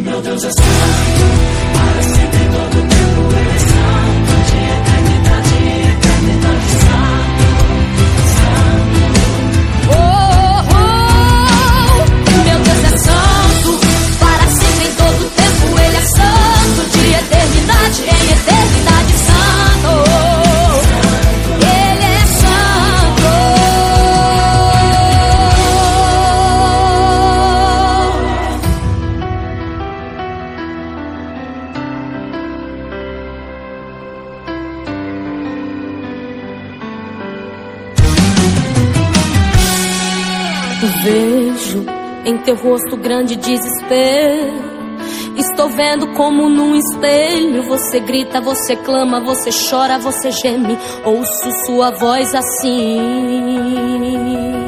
meu Deus é santo. grande desespero. Estou vendo como num espelho você grita, você clama, você chora, você geme. Ouço sua voz assim.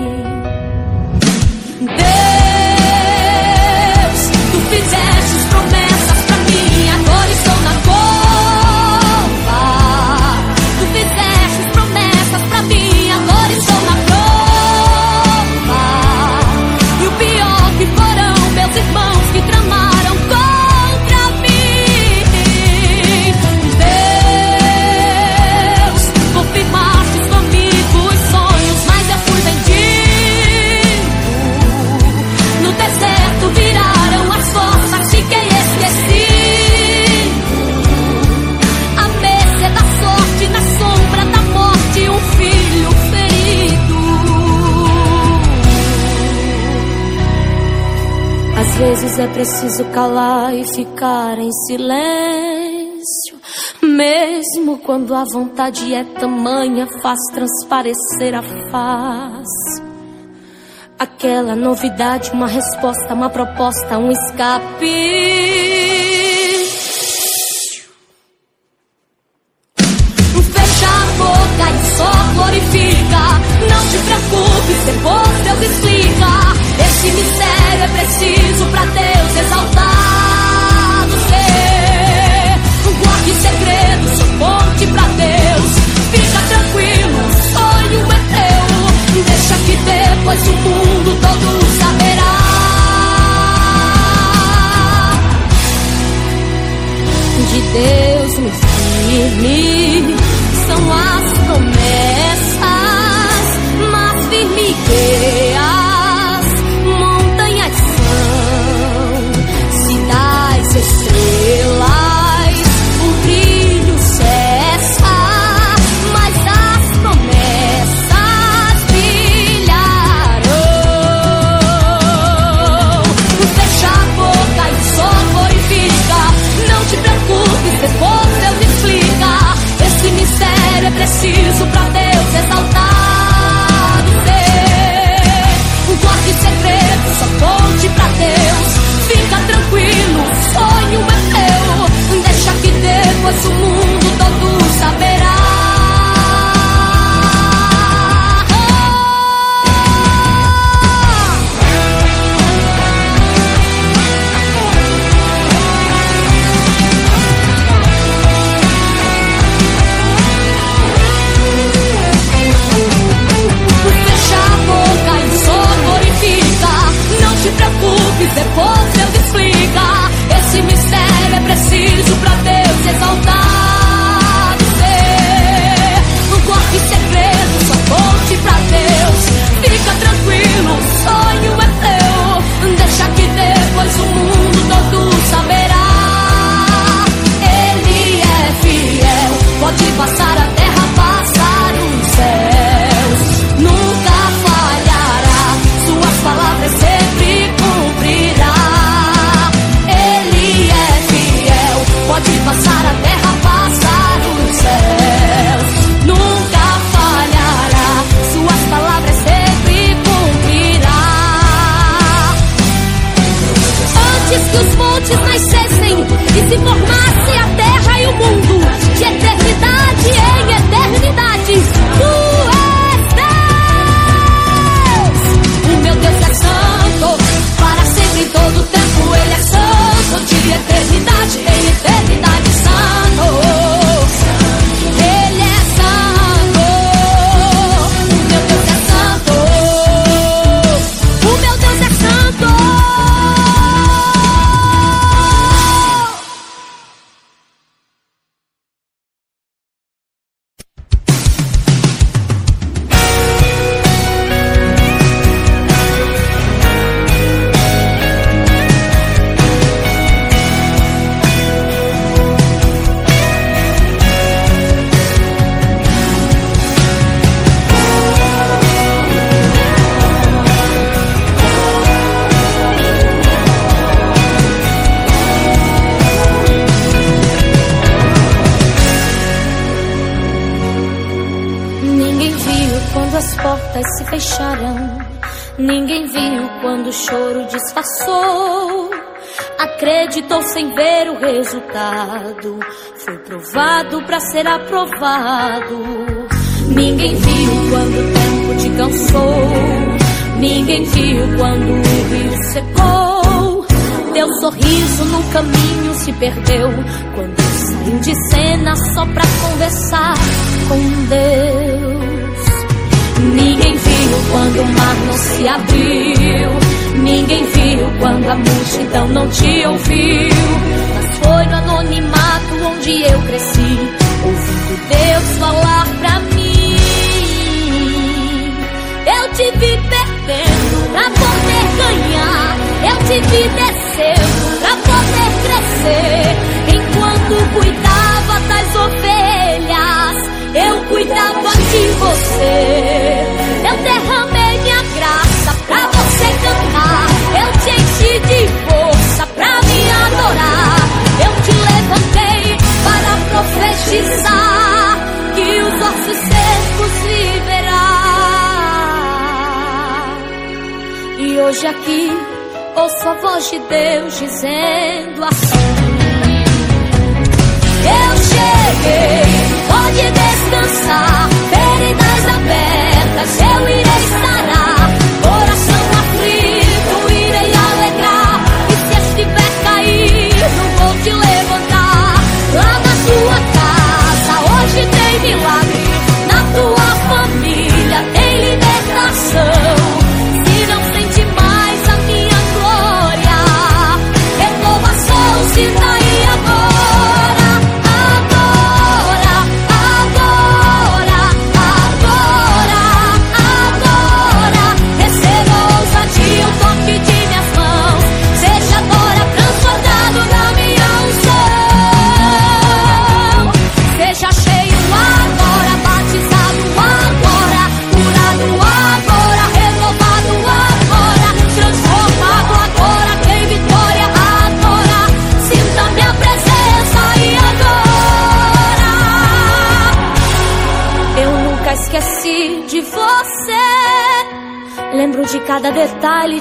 vezes é preciso calar e ficar em silêncio. Mesmo quando a vontade é tamanha, faz transparecer a face. Aquela novidade, uma resposta, uma proposta, um escape. Ninguém viu quando o choro disfarçou. Acreditou sem ver o resultado. Foi provado para ser aprovado. Ninguém viu quando o tempo te cansou. Ninguém viu quando o rio secou. Teu sorriso no caminho se perdeu. Quando saiu de cena só pra conversar com Deus. Ninguém quando o mar não se abriu. Ninguém viu quando a multidão não te ouviu. Mas foi no anonimato onde eu cresci, ouvindo Deus falar pra mim. Eu te vi perdendo pra poder ganhar. Eu te vi descendo pra poder crescer. Enquanto cuidava das ovelhas, eu cuidava de você. Eu derramei minha graça pra você cantar. Eu te enchi de força pra me adorar. Eu te levantei para profetizar que os ossos secos viverá. E hoje aqui ouço a voz de Deus dizendo assim. Eu cheguei, pode descansar, abertas, eu irei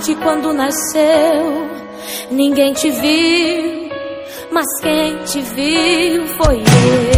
de quando nasceu. Ninguém te viu, mas quem te viu foi eu.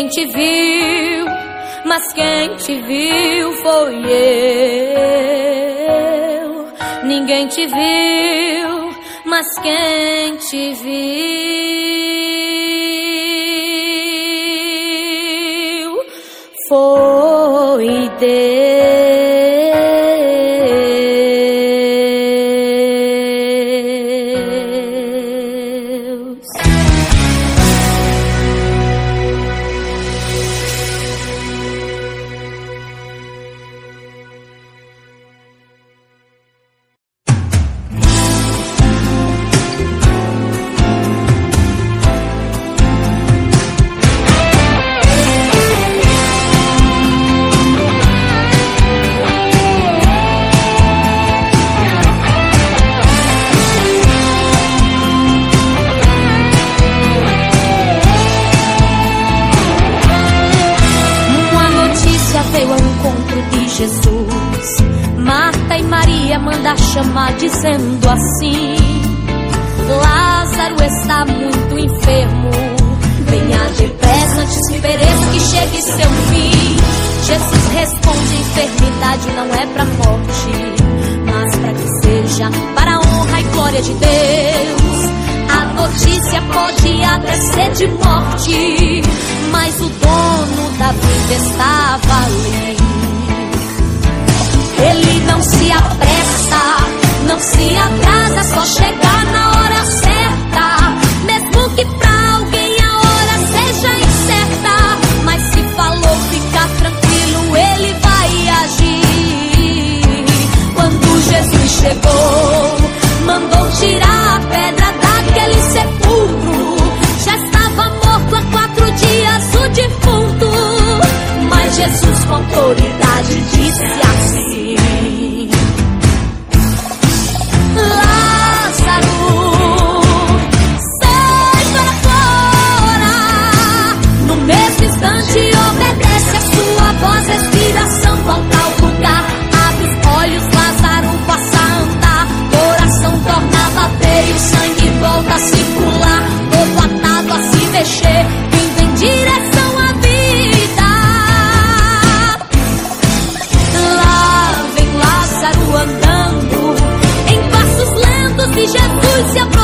Ninguém te viu, mas quem te viu foi eu. Ninguém te viu, mas quem te viu direção à vida. Lá vem Lázaro andando em passos lentos e Jesus se aproxima.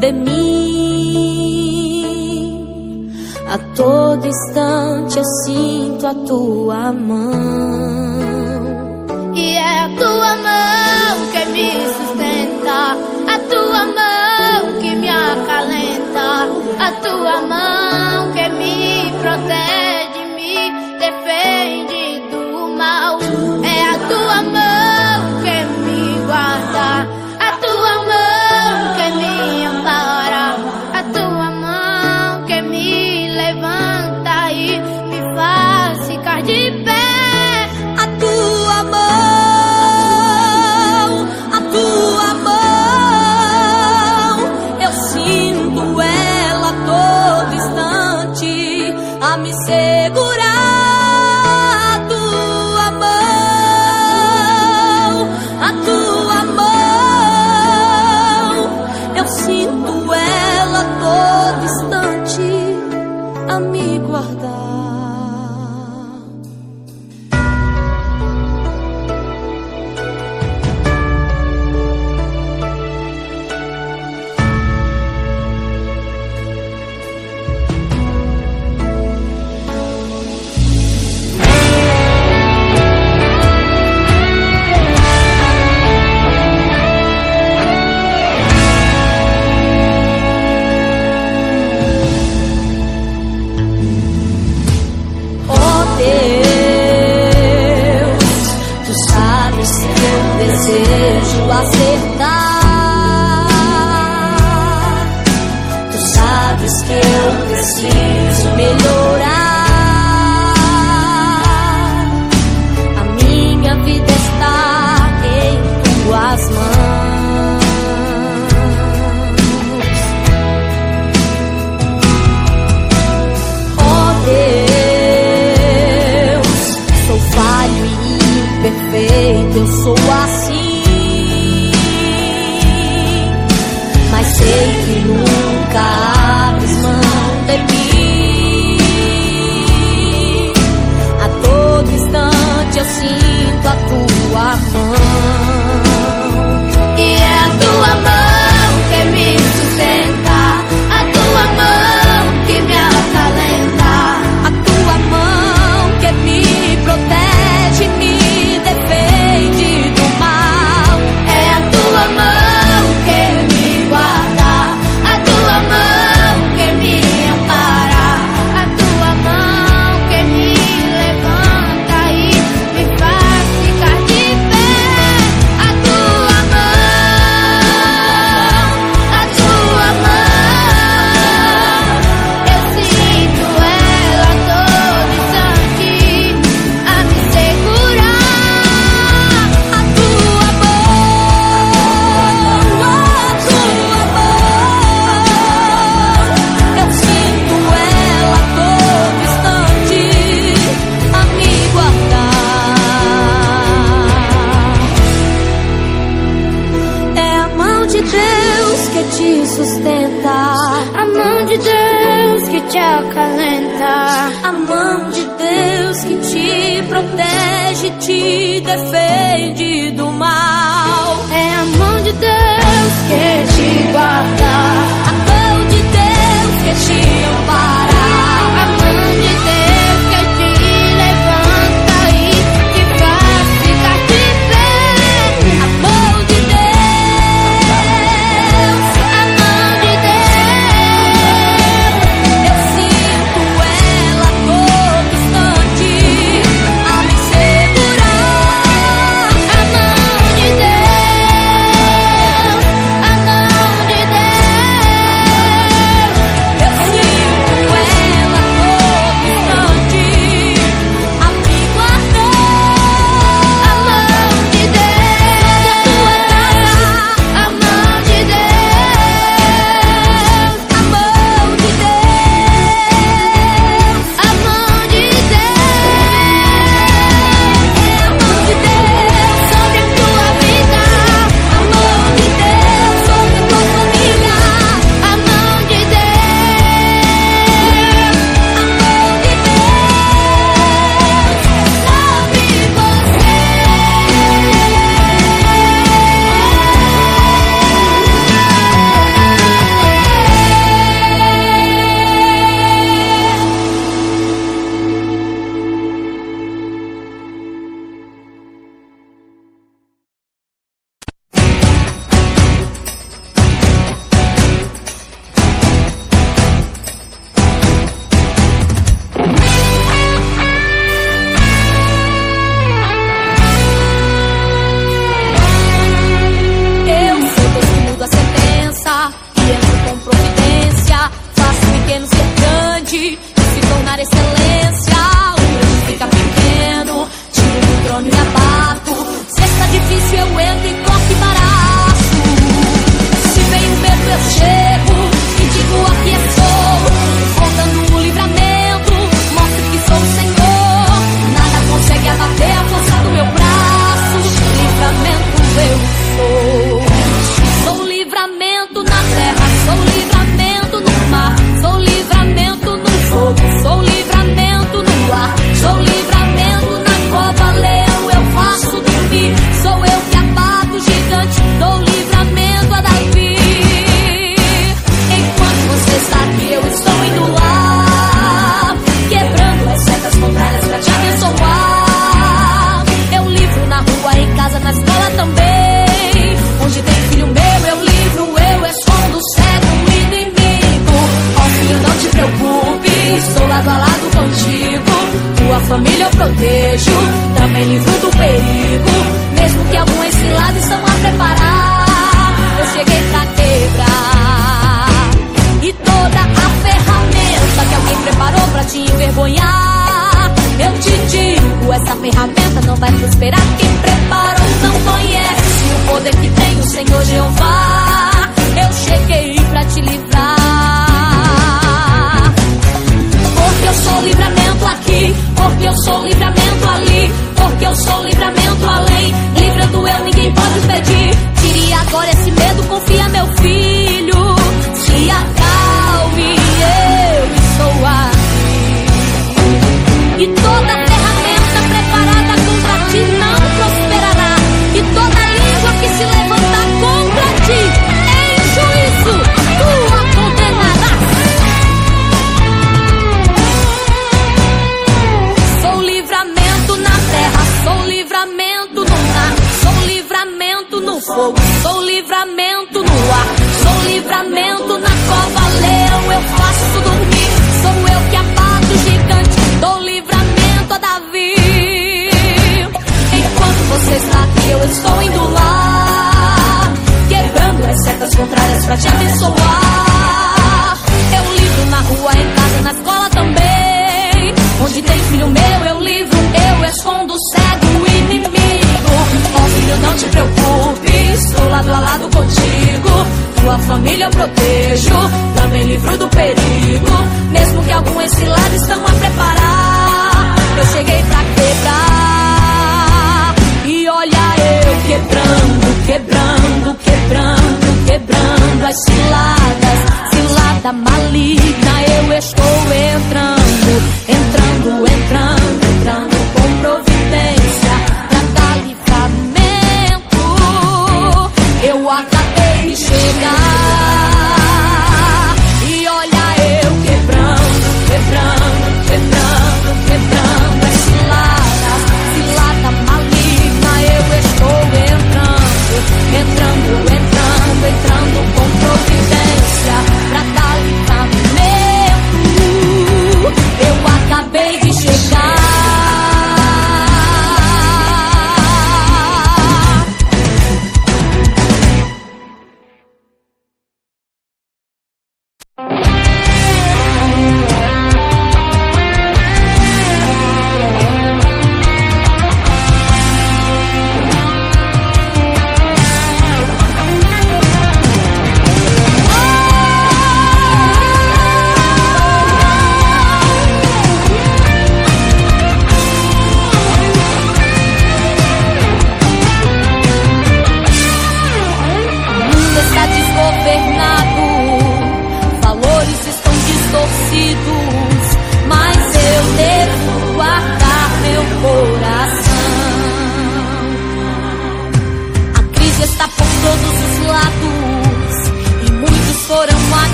de mim. A todo instante eu sinto a tua mão. E é a tua mão que me sustenta, a tua mão que me acalenta, a tua mão que me protege, me defende.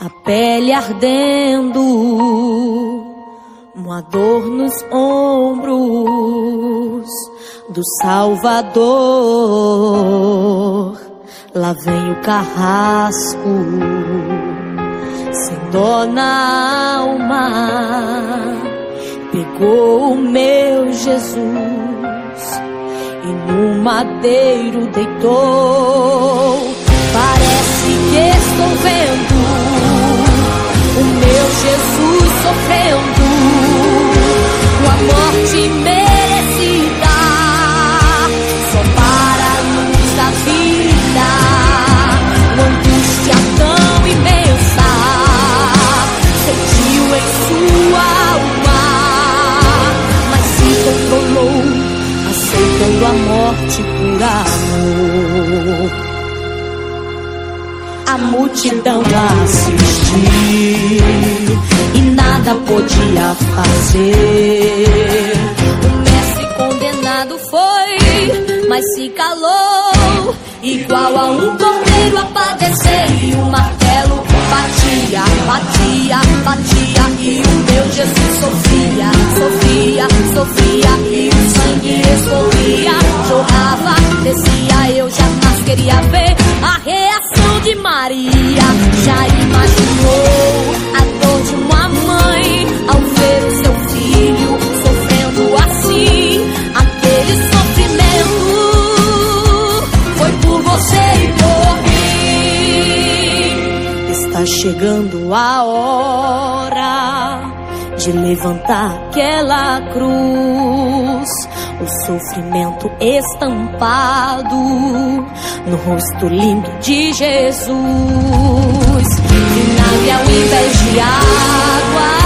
A pele ardendo, uma dor nos ombros do Salvador. Lá vem o carrasco, sem dó na alma, pegou o meu Jesus e no madeiro deitou. Que estou vendo o meu Jesus sofrendo uma morte merecida só para a luz da vida. Uma angústia tão imensa sentiu em sua alma, mas se controlou, aceitando a morte por amor a multidão assistiu e nada podia fazer. O mestre condenado foi, mas se calou, igual a um cordeiro a padecer. E o martelo batia, batia, batia, e o meu Jesus sofria, sofria, sofria, e o sangue escorria, jorrava, descia. Eu jamais queria ver a reação de Maria. Já imaginou a dor de uma mãe ao ver o seu filho sofrendo assim? Aquele sofrimento foi por você e por mim. Está chegando a hora de levantar aquela cruz o sofrimento estampado no rosto lindo de Jesus. Vinagre ao invés de água,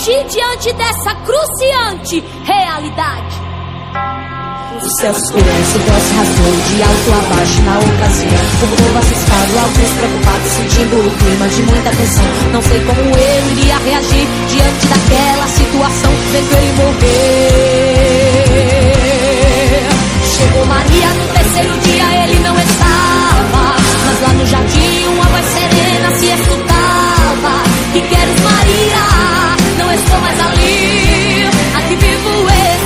Reagir diante dessa cruciante realidade? Os céus escurecem, o se rasgou de alto a baixo na ocasião. O povo assustado, alguns preocupados, sentindo o clima de muita tensão. Não sei como eu iria reagir diante daquela situação, vendo ele morrer. Chegou Maria no terceiro dia, ele não estava. Mas lá no jardim, uma voz serena se escutava. Que queres, Maria? Estou mais ali, aqui vivo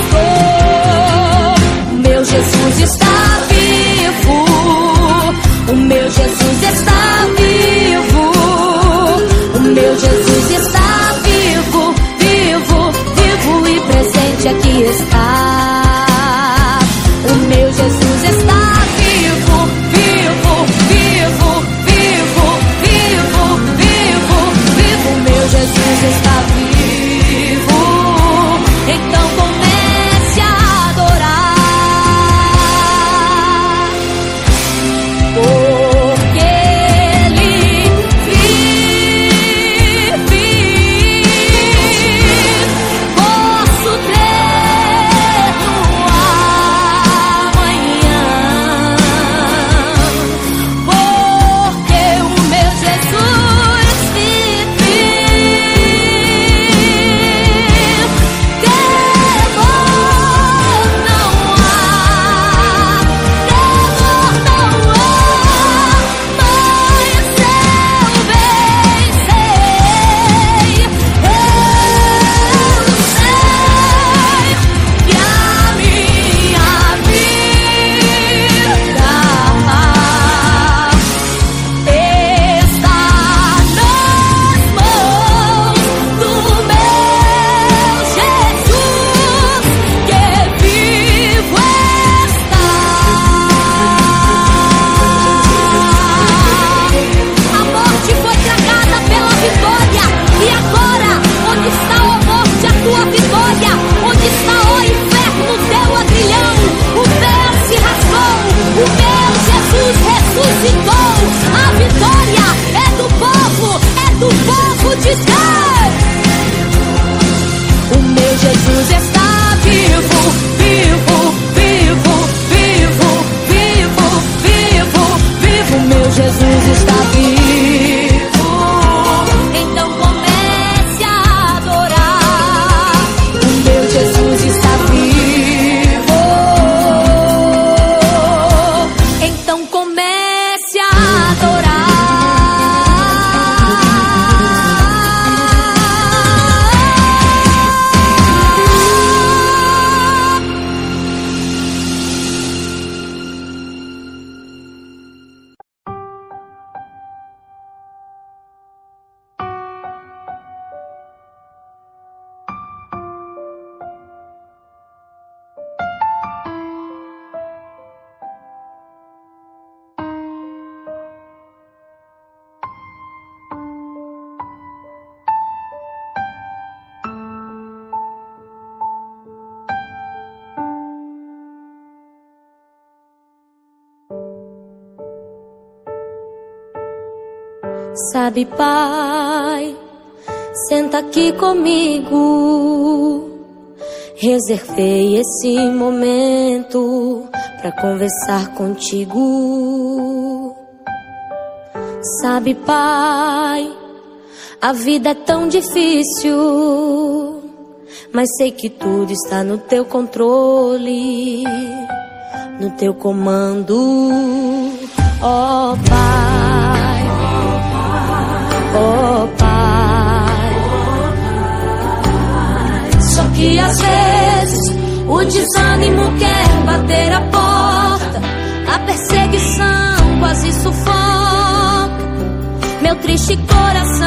estou. Meu Jesus está vivo. Sabe, pai, senta aqui comigo. Reservei esse momento para conversar contigo. Sabe, pai, a vida é tão difícil, mas sei que tudo está no teu controle, no teu comando, ó oh, Pai, oh, Pai. Só que às vezes o desânimo quer bater a porta, a perseguição quase sufoca meu triste coração.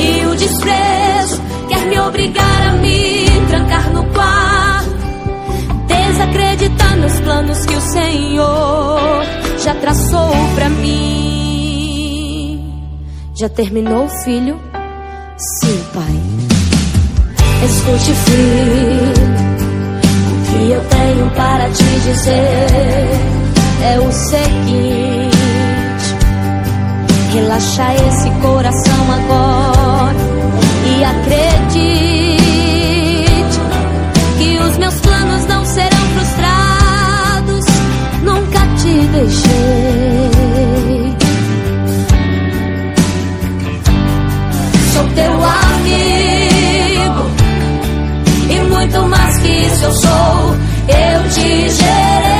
E o desprezo quer me obrigar a me trancar no quarto, desacreditar nos planos que o Senhor já traçou pra mim. Já terminou, filho? Sim, pai. Escute, filho, o que eu tenho para te dizer é o seguinte. Relaxa esse coração agora e acredite que os meus planos não serão frustrados. Nunca te deixei. Eu sou. Eu te gerei.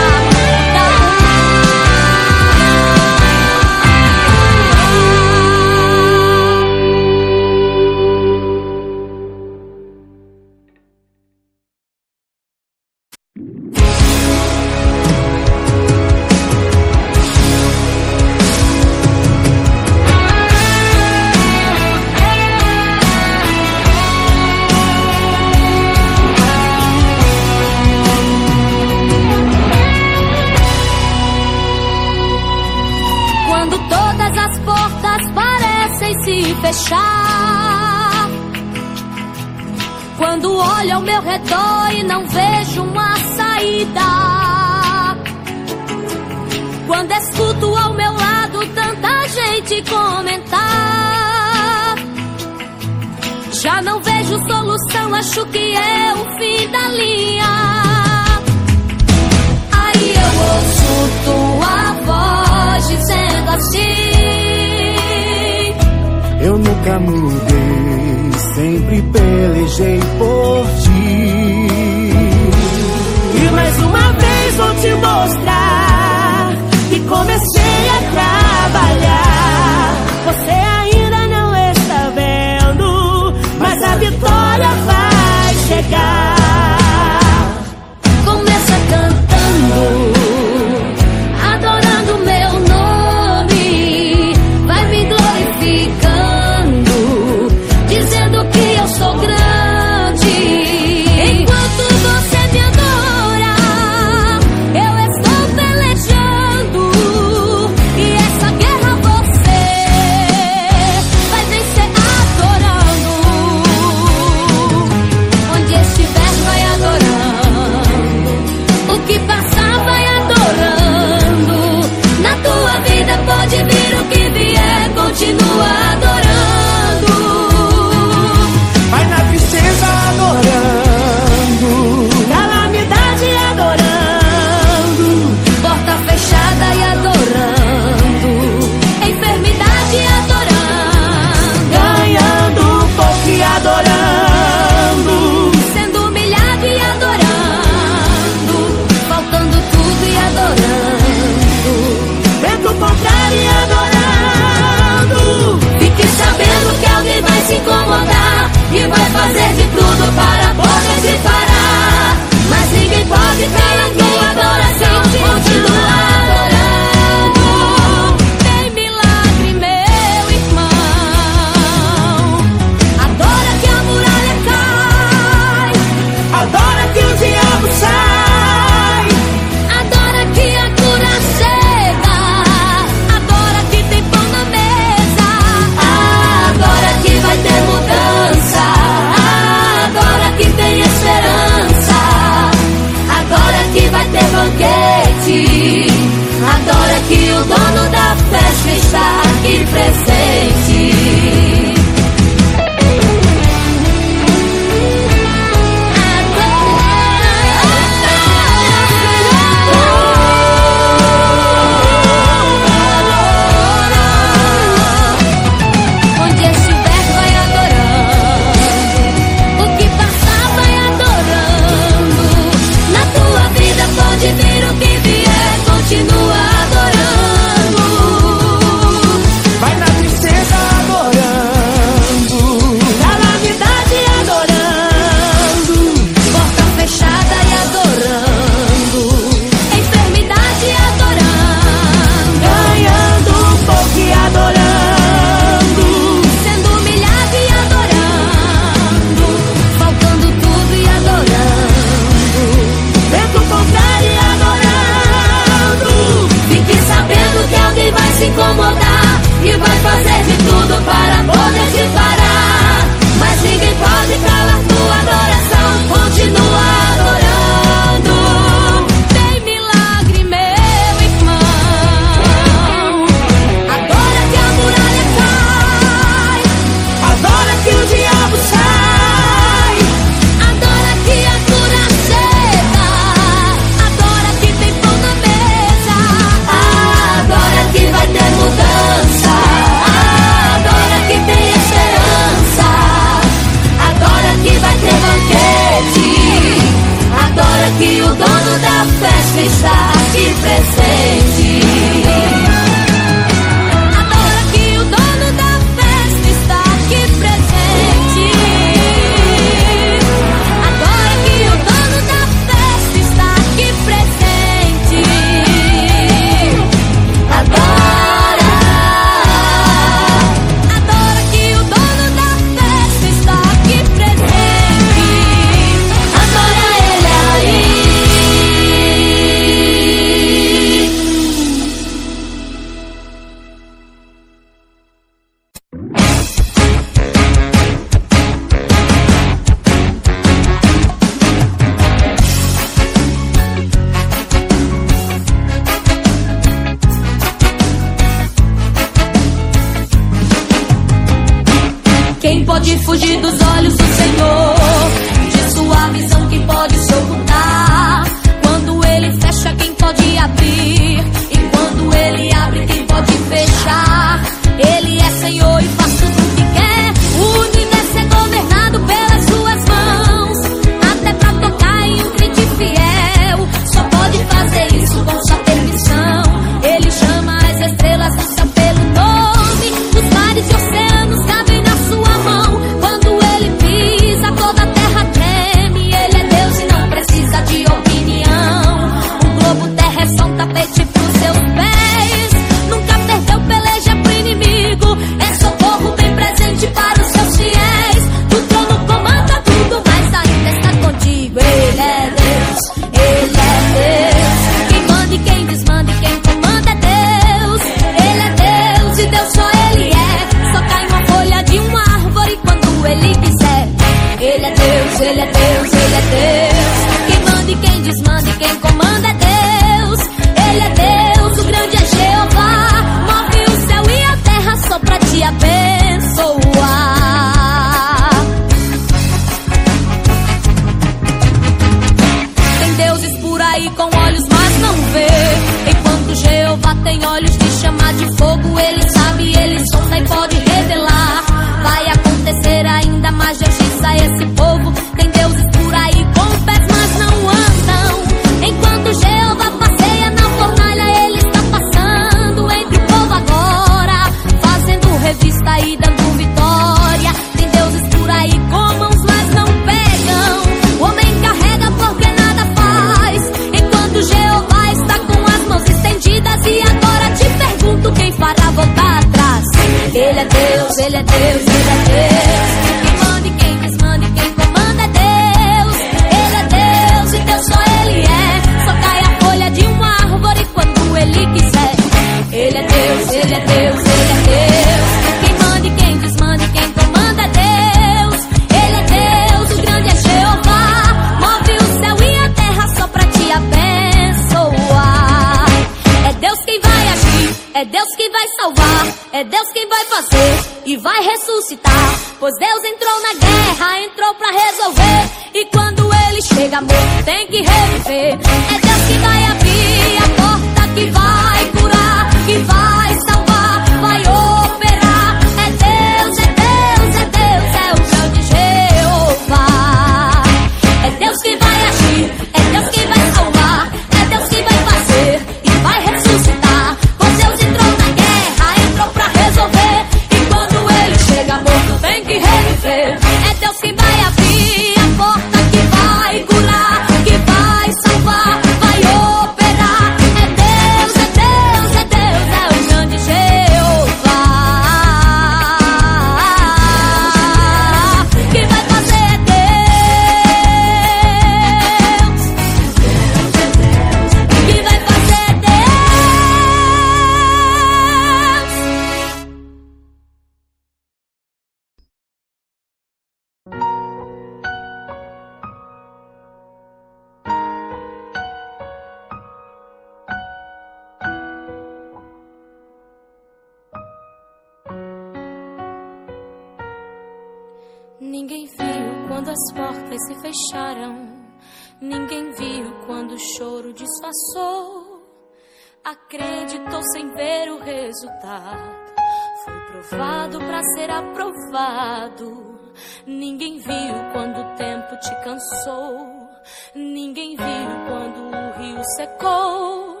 lado. Ninguém viu quando o tempo te cansou. Ninguém viu quando o rio secou.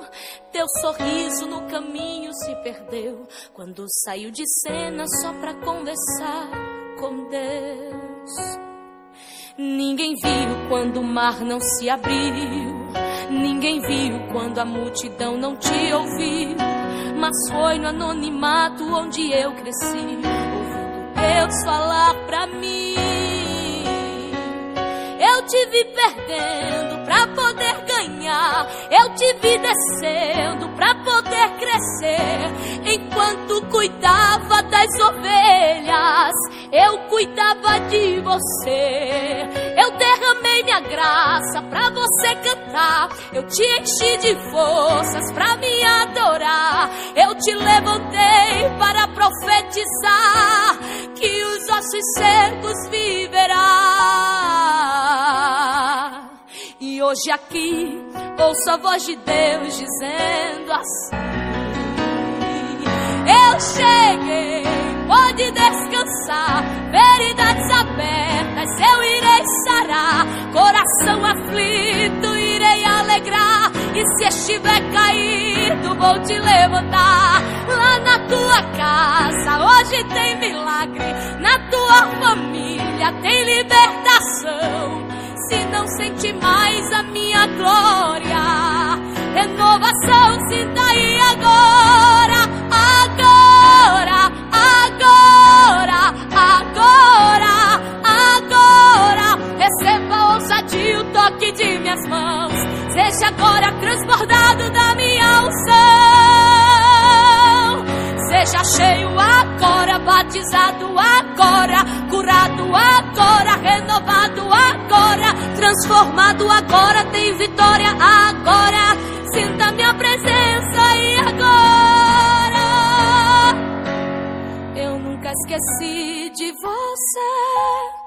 Teu sorriso no caminho se perdeu quando saiu de cena só pra conversar com Deus. Ninguém viu quando o mar não se abriu. Ninguém viu quando a multidão não te ouviu. Mas foi no anonimato onde eu cresci Deus falar pra mim. Eu tive perdendo pra poder ganhar, eu tive descendo pra poder crescer. Enquanto cuidava das ovelhas, eu cuidava de você. Eu derramei minha graça pra você cantar, eu te enchi de forças pra me adorar. Eu te levantei para profetizar ossos secos viverá. E hoje aqui ouço a voz de Deus dizendo assim: Eu cheguei, pode descansar, veridades abertas, eu irei sarar, coração aflito, irei alegrar. E se estiver caído, vou te levantar. Lá na tua casa, hoje tem milagre. Na tua família tem libertação. Se não sente mais a minha glória, renovação sinta aí agora, agora, agora, agora, agora. Receba ousadia o toque de minhas mãos. Seja agora transbordado da minha unção. Seja cheio agora, batizado agora, curado agora, renovado agora, transformado agora, tem vitória agora. Sinta minha presença e agora. Eu nunca esqueci de você.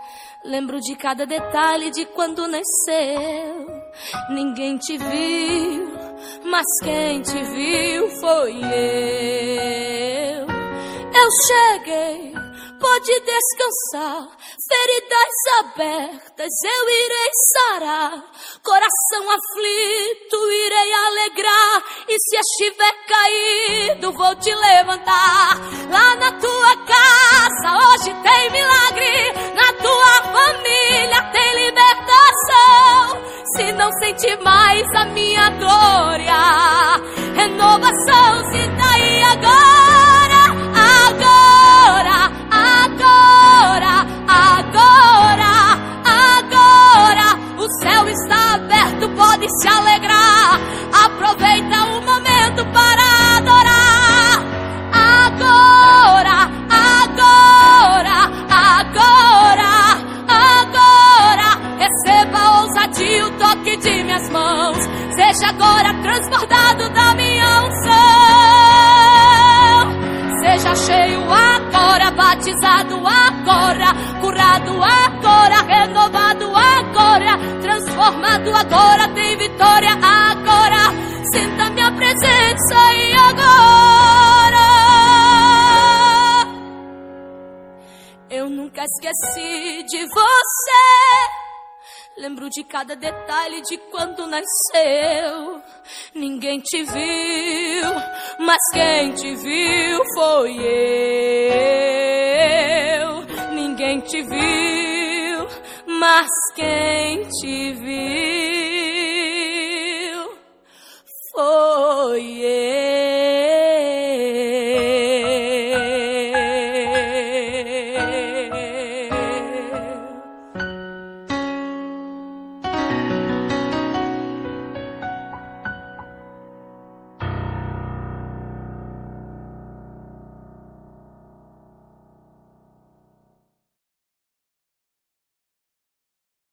Lembro de cada detalhe de quando nasceu. Ninguém te viu, mas quem te viu foi eu. Eu cheguei, pode descansar. Feridas abertas eu irei sarar. Coração aflito irei alegrar. E se estiver caído, vou te levantar. Lá na tua casa hoje tem milagre. Agora, tem vitória agora. Sinta minha presença e agora. Eu nunca esqueci de você. Lembro de cada detalhe de quando nasceu. Ninguém te viu, mas quem te viu foi eu. Ninguém te viu, mas quem te viu foi eu.